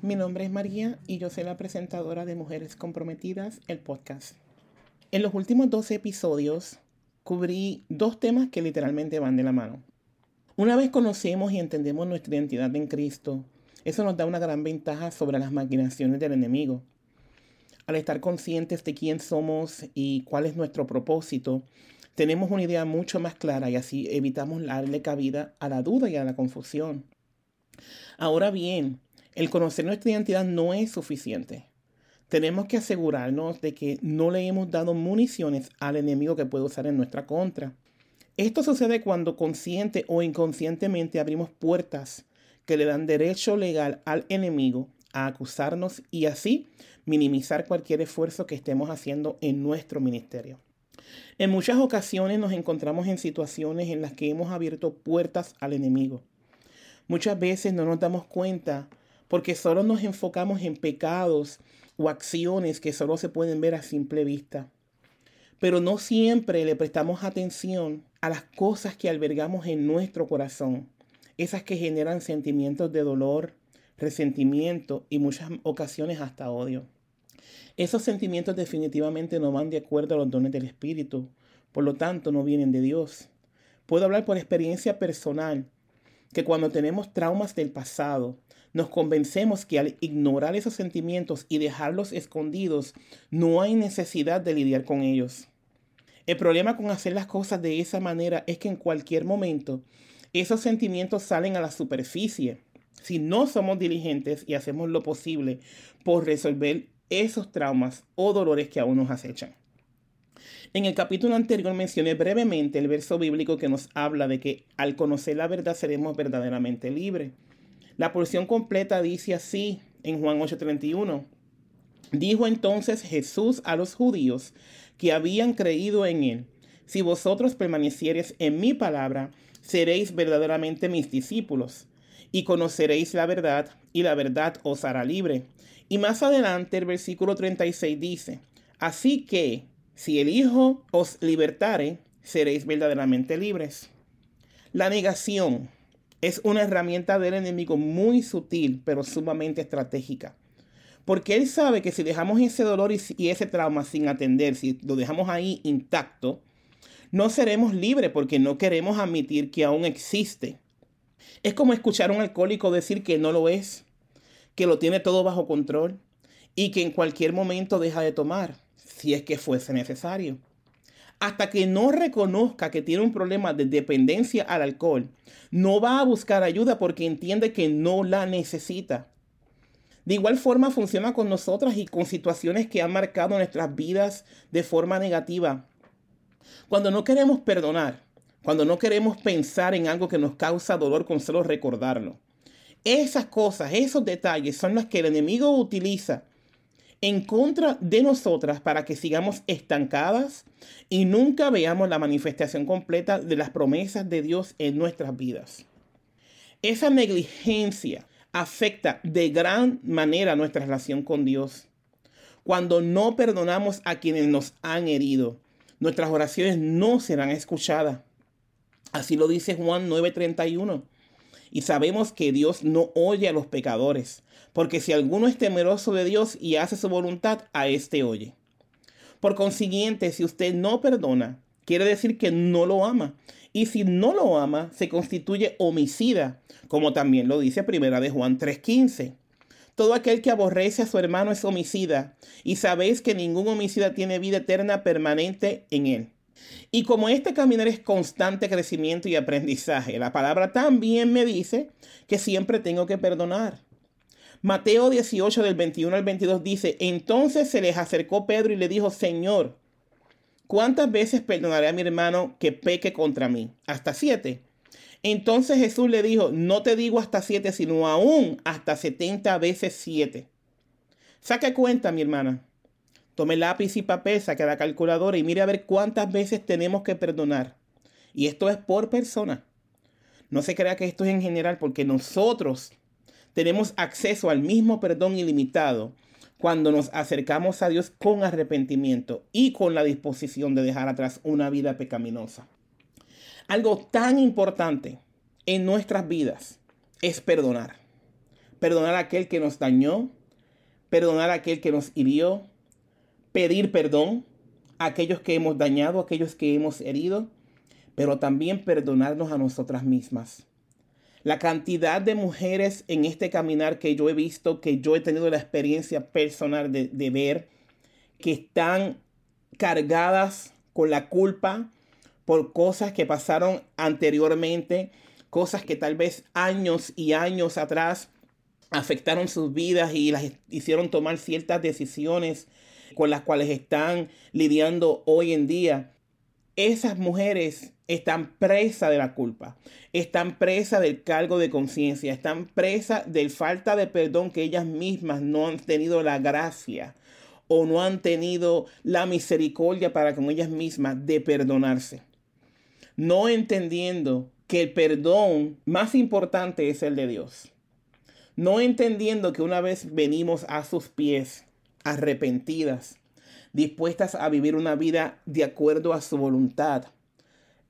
Mi nombre es María y yo soy la presentadora de Mujeres Comprometidas, el podcast. En los últimos 12 episodios cubrí dos temas que literalmente van de la mano. Una vez conocemos y entendemos nuestra identidad en Cristo, eso nos da una gran ventaja sobre las maquinaciones del enemigo. Al estar conscientes de quién somos y cuál es nuestro propósito, tenemos una idea mucho más clara y así evitamos darle cabida a la duda y a la confusión. Ahora bien, el conocer nuestra identidad no es suficiente. Tenemos que asegurarnos de que no le hemos dado municiones al enemigo que puede usar en nuestra contra. Esto sucede cuando consciente o inconscientemente abrimos puertas que le dan derecho legal al enemigo a acusarnos y así minimizar cualquier esfuerzo que estemos haciendo en nuestro ministerio. En muchas ocasiones nos encontramos en situaciones en las que hemos abierto puertas al enemigo. Muchas veces no nos damos cuenta porque solo nos enfocamos en pecados o acciones que solo se pueden ver a simple vista. Pero no siempre le prestamos atención a las cosas que albergamos en nuestro corazón, esas que generan sentimientos de dolor, resentimiento y muchas ocasiones hasta odio. Esos sentimientos definitivamente no van de acuerdo a los dones del Espíritu, por lo tanto no vienen de Dios. Puedo hablar por experiencia personal que cuando tenemos traumas del pasado, nos convencemos que al ignorar esos sentimientos y dejarlos escondidos, no hay necesidad de lidiar con ellos. El problema con hacer las cosas de esa manera es que en cualquier momento esos sentimientos salen a la superficie. Si no somos diligentes y hacemos lo posible por resolver esos traumas o dolores que aún nos acechan. En el capítulo anterior mencioné brevemente el verso bíblico que nos habla de que al conocer la verdad seremos verdaderamente libres. La porción completa dice así en Juan 8:31. Dijo entonces Jesús a los judíos que habían creído en él, si vosotros permaneciereis en mi palabra, seréis verdaderamente mis discípulos, y conoceréis la verdad, y la verdad os hará libre. Y más adelante el versículo 36 dice, así que si el Hijo os libertare, seréis verdaderamente libres. La negación es una herramienta del enemigo muy sutil, pero sumamente estratégica. Porque él sabe que si dejamos ese dolor y, ese trauma sin atender, si lo dejamos ahí intacto, no seremos libres porque no queremos admitir que aún existe. Es como escuchar a un alcohólico decir que no lo es, que lo tiene todo bajo control y que en cualquier momento deja de tomar si es que fuese necesario. Hasta que no reconozca que tiene un problema de dependencia al alcohol, no va a buscar ayuda porque entiende que no la necesita. De igual forma funciona con nosotras y con situaciones que han marcado nuestras vidas de forma negativa. Cuando no queremos perdonar, cuando no queremos pensar en algo que nos causa dolor con solo recordarlo. Esas cosas, esos detalles son los que el enemigo utiliza en contra de nosotras para que sigamos estancadas y nunca veamos la manifestación completa de las promesas de Dios en nuestras vidas. Esa negligencia afecta de gran manera nuestra relación con Dios. Cuando no perdonamos a quienes nos han herido, nuestras oraciones no serán escuchadas. Así lo dice Juan 9:31. Y sabemos que Dios no oye a los pecadores, porque si alguno es temeroso de Dios y hace su voluntad, a éste oye. Por consiguiente, si usted no perdona, quiere decir que no lo ama. Y si no lo ama, se constituye homicida, como también lo dice primera de Juan 3:15. Todo aquel que aborrece a su hermano es homicida, y sabéis que ningún homicida tiene vida eterna permanente en él. Y como este caminar es constante crecimiento y aprendizaje, la palabra también me dice que siempre tengo que perdonar. Mateo 18 del 21 al 22 dice, entonces se les acercó Pedro y le dijo, Señor, ¿cuántas veces perdonaré a mi hermano que peque contra mí? Hasta siete. Entonces Jesús le dijo, no te digo hasta siete, sino aún hasta setenta veces siete. Saque cuenta, mi hermana. Tome lápiz y papel, saque la calculadora y mire a ver cuántas veces tenemos que perdonar. Y esto es por persona. No se crea que esto es en general porque nosotros tenemos acceso al mismo perdón ilimitado cuando nos acercamos a Dios con arrepentimiento y con la disposición de dejar atrás una vida pecaminosa. Algo tan importante en nuestras vidas es perdonar. perdonar a aquel que nos dañó, perdonar a aquel que nos hirió, pedir perdón a aquellos que hemos dañado, a aquellos que hemos herido, pero también perdonarnos a nosotras mismas. La cantidad de mujeres en este caminar que yo he visto, que yo he tenido la experiencia personal de, de ver, que están cargadas con la culpa por cosas que pasaron anteriormente, cosas que tal vez años y años atrás afectaron sus vidas y las hicieron tomar ciertas decisiones con las cuales están lidiando hoy en día. Esas mujeres están presas de la culpa, están presas del cargo de conciencia, están presas del falta de perdón que ellas mismas no han tenido la gracia o no han tenido la misericordia para con ellas mismas de perdonarse. No entendiendo que el perdón más importante es el de Dios. No entendiendo que una vez venimos a sus pies, arrepentidas, dispuestas a vivir una vida de acuerdo a su voluntad,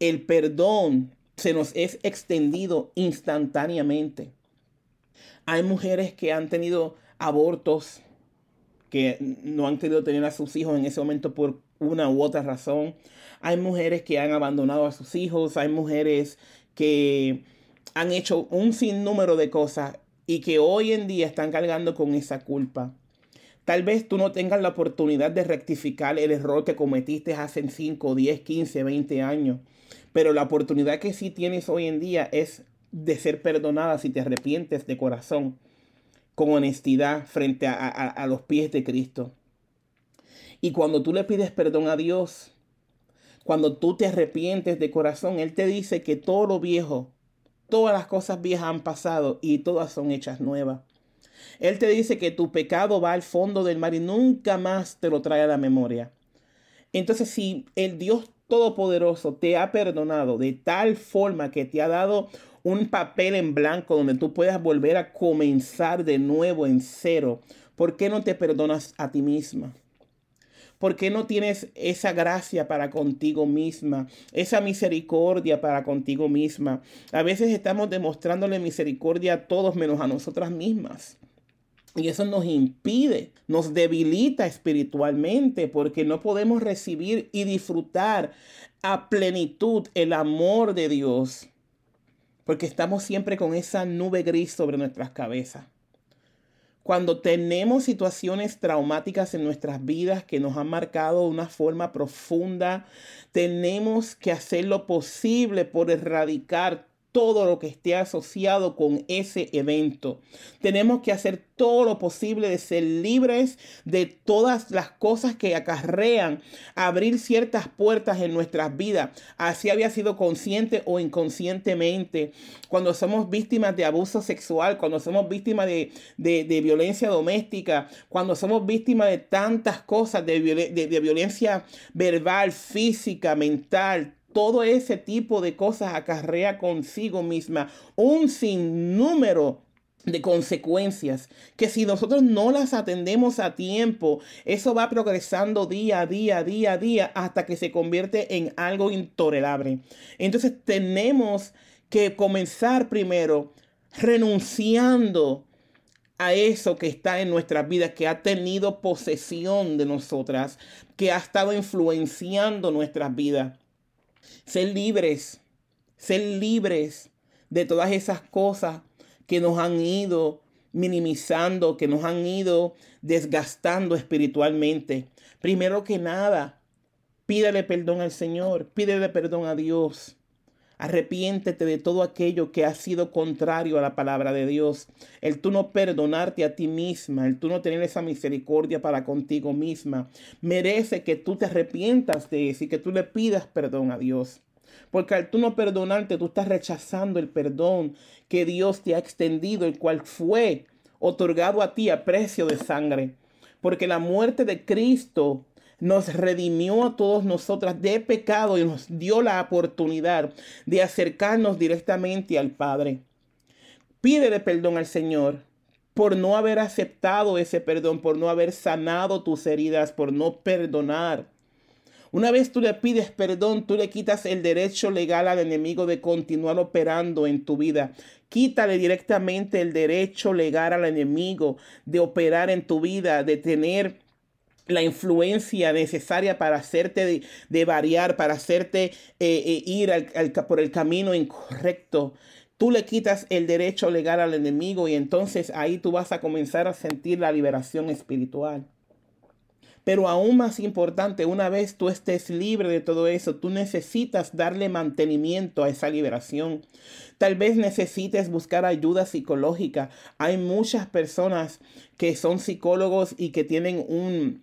el perdón se nos es extendido instantáneamente. Hay mujeres que han tenido abortos que no han querido tener a sus hijos en ese momento por una u otra razón. Hay mujeres que han abandonado a sus hijos, hay mujeres que han hecho un sinnúmero de cosas y que hoy en día están cargando con esa culpa. Tal vez tú no tengas la oportunidad de rectificar el error que cometiste hace 5, 10, 15, 20 años, pero la oportunidad que sí tienes hoy en día es de ser perdonada si te arrepientes de corazón con honestidad frente a, los pies de Cristo. Y cuando tú le pides perdón a Dios, cuando tú te arrepientes de corazón, Él te dice que todo lo viejo, todas las cosas viejas han pasado y todas son hechas nuevas. Él te dice que tu pecado va al fondo del mar y nunca más te lo trae a la memoria. Entonces, si el Dios Todopoderoso te ha perdonado de tal forma que te ha dado un papel en blanco donde tú puedas volver a comenzar de nuevo en cero. ¿Por qué no te perdonas a ti misma? ¿Por qué no tienes esa gracia para contigo misma? Esa misericordia para contigo misma. A veces estamos demostrándole misericordia a todos menos a nosotras mismas. Y eso nos impide, nos debilita espiritualmente porque no podemos recibir y disfrutar a plenitud el amor de Dios porque estamos siempre con esa nube gris sobre nuestras cabezas. Cuando tenemos situaciones traumáticas en nuestras vidas que nos han marcado de una forma profunda, tenemos que hacer lo posible por erradicar todo lo que esté asociado con ese evento. Tenemos que hacer todo lo posible de ser libres de todas las cosas que acarrean abrir ciertas puertas en nuestras vidas, así había sido consciente o inconscientemente. Cuando somos víctimas de abuso sexual, cuando somos víctimas de, violencia doméstica, cuando somos víctimas de tantas cosas, de, de violencia verbal, física, mental, todo ese tipo de cosas acarrea consigo misma un sinnúmero de consecuencias que si nosotros no las atendemos a tiempo, eso va progresando día a día, día a día, hasta que se convierte en algo intolerable. Entonces tenemos que comenzar primero renunciando a eso que está en nuestras vidas, que ha tenido posesión de nosotras, que ha estado influenciando nuestras vidas. Ser libres, ser libres de todas esas cosas que nos han ido minimizando, que nos han ido desgastando espiritualmente. Primero que nada, pídele perdón al Señor, pídele perdón a Dios. Arrepiéntete de todo aquello que ha sido contrario a la palabra de Dios. El tú no perdonarte a ti misma, el tú no tener esa misericordia para contigo misma, merece que tú te arrepientas de eso y que tú le pidas perdón a Dios. Porque al tú no perdonarte, tú estás rechazando el perdón que Dios te ha extendido, el cual fue otorgado a ti a precio de sangre. Porque la muerte de Cristo nos redimió a todos nosotras de pecado y nos dio la oportunidad de acercarnos directamente al Padre. Pídele perdón al Señor por no haber aceptado ese perdón, por no haber sanado tus heridas, por no perdonar. Una vez tú le pides perdón, tú le quitas el derecho legal al enemigo de continuar operando en tu vida. Quítale directamente el derecho legal al enemigo de operar en tu vida, de tener la influencia necesaria para hacerte de, variar, para hacerte eh, eh, ir por el camino incorrecto. Tú le quitas el derecho legal al enemigo y entonces ahí tú vas a comenzar a sentir la liberación espiritual. Pero aún más importante, una vez tú estés libre de todo eso, tú necesitas darle mantenimiento a esa liberación. Tal vez necesites buscar ayuda psicológica. Hay muchas personas que son psicólogos y que tienen un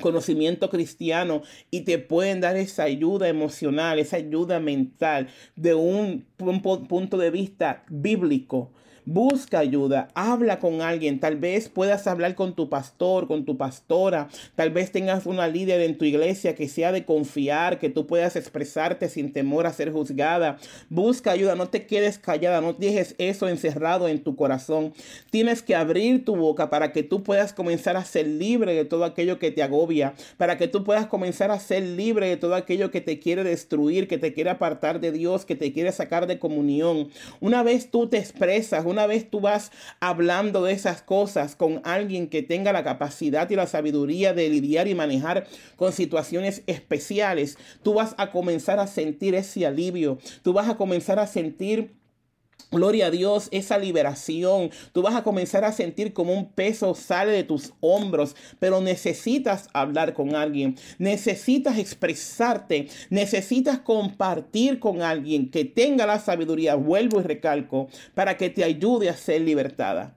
conocimiento cristiano y te pueden dar esa ayuda emocional, esa ayuda mental de un, punto de vista bíblico Busca ayuda, habla con alguien, tal vez puedas hablar con tu pastor, con tu pastora, tal vez tengas una líder en tu iglesia que sea de confiar, que tú puedas expresarte sin temor a ser juzgada. Busca ayuda, no te quedes callada, no dejes eso encerrado en tu corazón. Tienes que abrir tu boca para que tú puedas comenzar a ser libre de todo aquello que te agobia, para que tú puedas comenzar a ser libre de todo aquello que te quiere destruir, que te quiere apartar de Dios, que te quiere sacar de comunión. Una vez tú te expresas, una vez tú vas hablando de esas cosas con alguien que tenga la capacidad y la sabiduría de lidiar y manejar con situaciones especiales, tú vas a comenzar a sentir ese alivio, tú vas a comenzar a sentir Gloria a Dios, esa liberación. Tú vas a comenzar a sentir como un peso sale de tus hombros, pero necesitas hablar con alguien, necesitas expresarte, necesitas compartir con alguien que tenga la sabiduría, vuelvo y recalco, para que te ayude a ser libertada.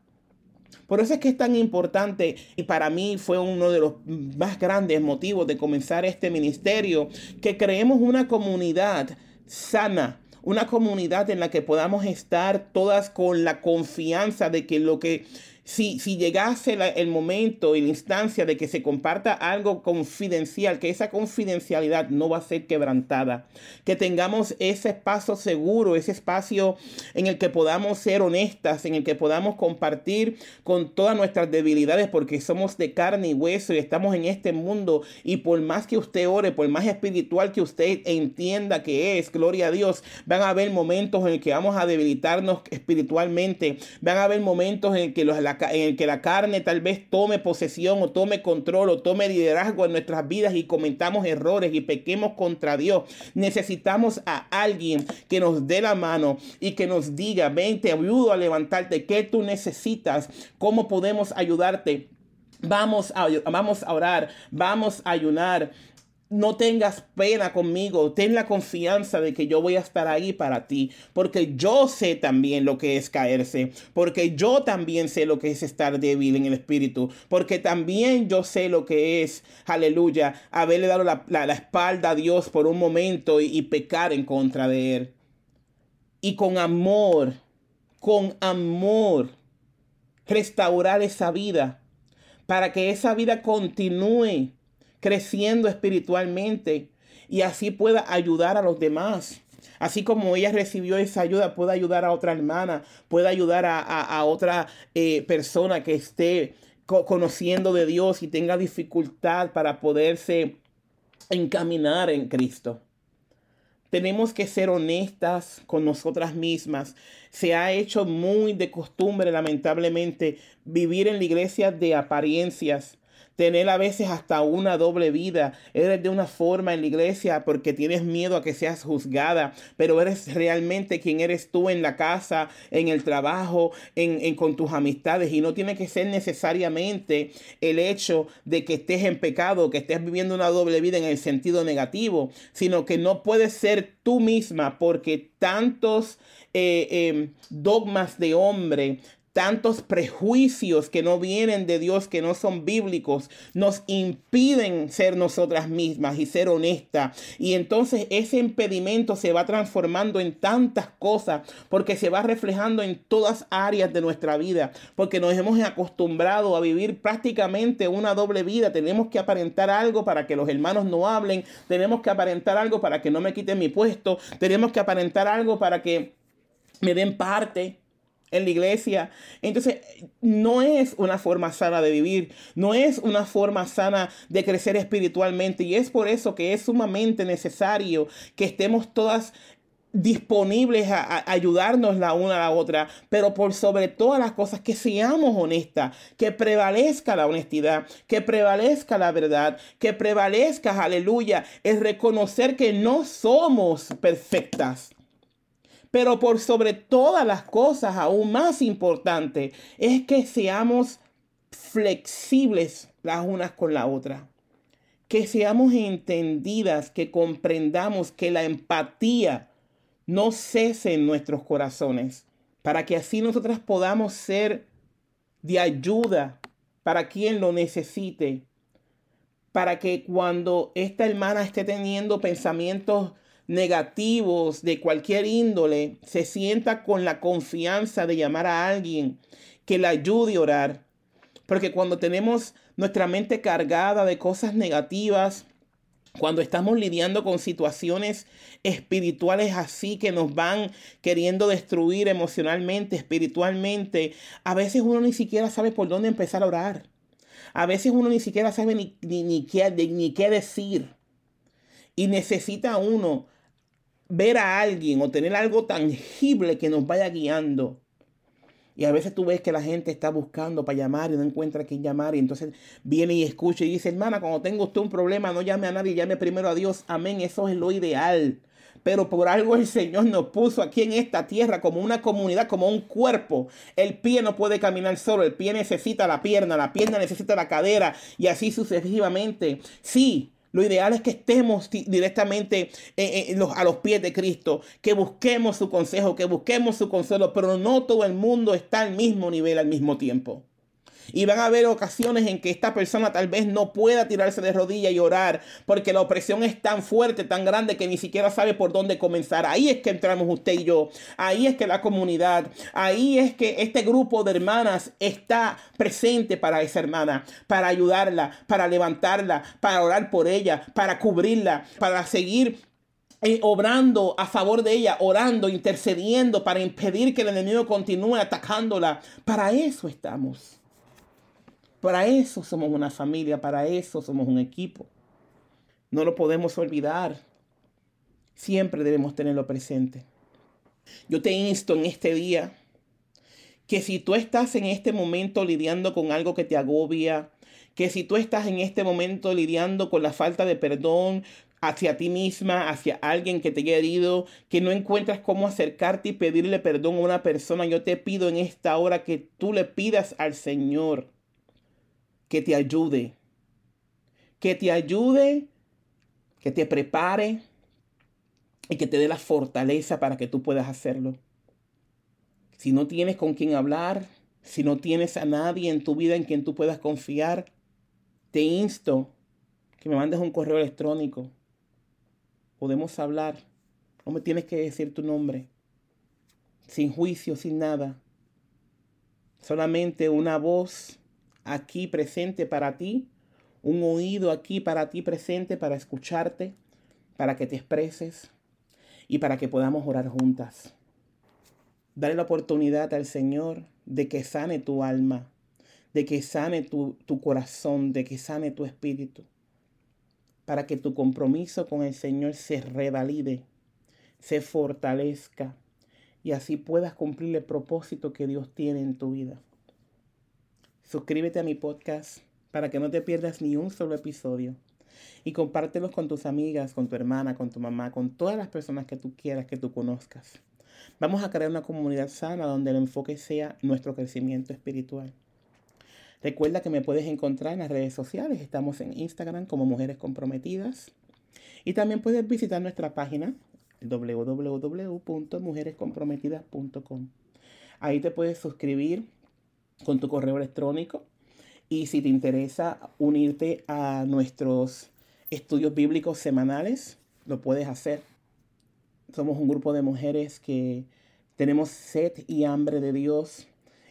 Por eso es que es tan importante y para mí fue uno de los más grandes motivos de comenzar este ministerio, que creemos una comunidad sana, una comunidad en la que podamos estar todas con la confianza de que lo que si, llegase el momento y la instancia de que se comparta algo confidencial, que esa confidencialidad no va a ser quebrantada, que tengamos ese espacio seguro, ese espacio en el que podamos ser honestas, en el que podamos compartir con todas nuestras debilidades, porque somos de carne y hueso y estamos en este mundo. Y por más que usted ore, por más espiritual que usted entienda que es, gloria a Dios, van a haber momentos en el que vamos a debilitarnos espiritualmente, van a haber momentos en que los, la en el que la carne tal vez tome posesión o tome control o tome liderazgo en nuestras vidas y cometamos errores y pequemos contra Dios. Necesitamos a alguien que nos dé la mano y que nos diga, ven, te ayudo a levantarte, ¿qué tú necesitas? ¿Cómo podemos ayudarte? Vamos a, vamos a orar, vamos a ayunar. No tengas pena conmigo, ten la confianza de que yo voy a estar ahí para ti, porque yo sé también lo que es caerse, porque yo también sé lo que es estar débil en el espíritu, porque también yo sé lo que es, aleluya, haberle dado la, espalda a Dios por un momento y pecar en contra de Él. Y con amor, con amor, restaurar esa vida, para que esa vida continúe creciendo espiritualmente y así pueda ayudar a los demás. Así como ella recibió esa ayuda, pueda ayudar a otra hermana, pueda ayudar a, otra eh, persona que esté conociendo de Dios y tenga dificultad para poderse encaminar en Cristo. Tenemos que ser honestas con nosotras mismas. Se ha hecho muy de costumbre, lamentablemente, vivir en la iglesia de apariencias tener a veces hasta una doble vida. Eres de una forma en la iglesia porque tienes miedo a que seas juzgada, pero eres realmente quien eres tú en la casa, en el trabajo, en, con tus amistades. Y no tiene que ser necesariamente el hecho de que estés en pecado, que estés viviendo una doble vida en el sentido negativo, sino que no puedes ser tú misma porque tantos eh, em, dogmas de hombre, tantos prejuicios que no vienen de Dios, que no son bíblicos, nos impiden ser nosotras mismas y ser honestas. Y entonces ese impedimento se va transformando en tantas cosas porque se va reflejando en todas áreas de nuestra vida, porque nos hemos acostumbrado a vivir prácticamente una doble vida. Tenemos que aparentar algo para que los hermanos no hablen, tenemos que aparentar algo para que no me quiten mi puesto, tenemos que aparentar algo para que me den parte en la iglesia. Entonces, no es una forma sana de vivir, no es una forma sana de crecer espiritualmente. Y es por eso que es sumamente necesario que estemos todas disponibles a, ayudarnos la una a la otra, pero por sobre todas las cosas que seamos honestas, que prevalezca la honestidad, que prevalezca la verdad, que prevalezca, aleluya, es reconocer que no somos perfectas. Pero por sobre todas las cosas, aún más importante, es que seamos flexibles las unas con la otra. Que seamos entendidas, que comprendamos que la empatía, no cese en nuestros corazones, para que así nosotras podamos ser de ayuda para quien lo necesite, para que cuando esta hermana esté teniendo pensamientos negativos de cualquier índole, se sienta con la confianza de llamar a alguien que la ayude a orar. Porque cuando tenemos nuestra mente cargada de cosas negativas, cuando estamos lidiando con situaciones espirituales así que nos van queriendo destruir emocionalmente, espiritualmente, a veces uno ni siquiera sabe por dónde empezar a orar. A veces uno ni siquiera sabe ni, ni, qué, ni qué decir. Y necesita uno ver a alguien o tener algo tangible que nos vaya guiando. Y a veces tú ves que la gente está buscando para llamar y no encuentra a quién llamar. Y entonces viene y escucha y dice, hermana, cuando tenga usted un problema, no llame a nadie, llame primero a Dios. Amén, eso es lo ideal. Pero por algo el Señor nos puso aquí en esta tierra como una comunidad, como un cuerpo. El pie no puede caminar solo, el pie necesita la pierna, la pierna necesita la cadera y así sucesivamente. Sí, lo ideal es que estemos directamente a los pies de Cristo, que busquemos su consejo, que busquemos su consuelo, pero no todo el mundo está al mismo nivel al mismo tiempo. Y van a haber ocasiones en que esta persona tal vez no pueda tirarse de rodillas y orar porque la opresión es tan fuerte, tan grande que ni siquiera sabe por dónde comenzar. Ahí es que entramos usted y yo. Ahí es que la comunidad, ahí es que este grupo de hermanas está presente para esa hermana, para ayudarla, para levantarla, para orar por ella, para cubrirla, para seguir eh, obrando a favor de ella, orando, intercediendo para impedir que el enemigo continúe atacándola. Para eso estamos. Para eso somos una familia, para eso somos un equipo. No lo podemos olvidar. Siempre debemos tenerlo presente. Yo te insto en este día que si tú estás en este momento lidiando con algo que te agobia, que si tú estás en este momento lidiando con la falta de perdón hacia ti misma, hacia alguien que te haya herido, que no encuentras cómo acercarte y pedirle perdón a una persona, yo te pido en esta hora que tú le pidas al Señor que te ayude, que te ayude, que te prepare y que te dé la fortaleza para que tú puedas hacerlo. Si no tienes con quien hablar, si no tienes a nadie en tu vida en quien tú puedas confiar, te insto que me mandes un correo electrónico. Podemos hablar. No me tienes que decir tu nombre. Sin juicio, sin nada. Solamente una voz aquí presente para ti, un oído aquí para ti presente para escucharte, para que te expreses y para que podamos orar juntas. Dale la oportunidad al Señor de que sane tu alma, de que sane tu, tu corazón, de que sane tu espíritu, para que tu compromiso con el Señor se revalide, se fortalezca y así puedas cumplir el propósito que Dios tiene en tu vida. Suscríbete a mi podcast para que no te pierdas ni un solo episodio. Y compártelos con tus amigas, con tu hermana, con tu mamá, con todas las personas que tú quieras que tú conozcas. Vamos a crear una comunidad sana donde el enfoque sea nuestro crecimiento espiritual. Recuerda que me puedes encontrar en las redes sociales. Estamos en Instagram como Mujeres Comprometidas. Y también puedes visitar nuestra página www.mujerescomprometidas.com. Ahí te puedes suscribir con tu correo electrónico. Y si te interesa unirte a nuestros estudios bíblicos semanales, lo puedes hacer. Somos un grupo de mujeres que tenemos sed y hambre de Dios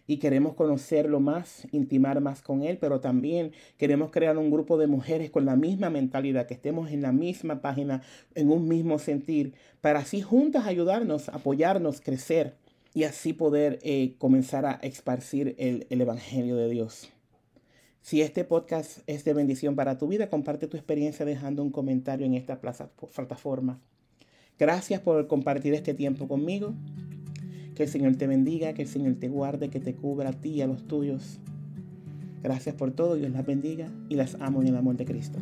y queremos conocerlo más, intimar más con Él, pero también queremos crear un grupo de mujeres con la misma mentalidad, que estemos en la misma página, en un mismo sentir, para así juntas ayudarnos, apoyarnos, crecer y así poder eh, comenzar a esparcir el, el Evangelio de Dios. Si este podcast es de bendición para tu vida, comparte tu experiencia dejando un comentario en esta plataforma. Gracias por compartir este tiempo conmigo. Que el Señor te bendiga, que el Señor te guarde, que te cubra a ti y a los tuyos. Gracias por todo, Dios las bendiga y las amo en el amor de Cristo.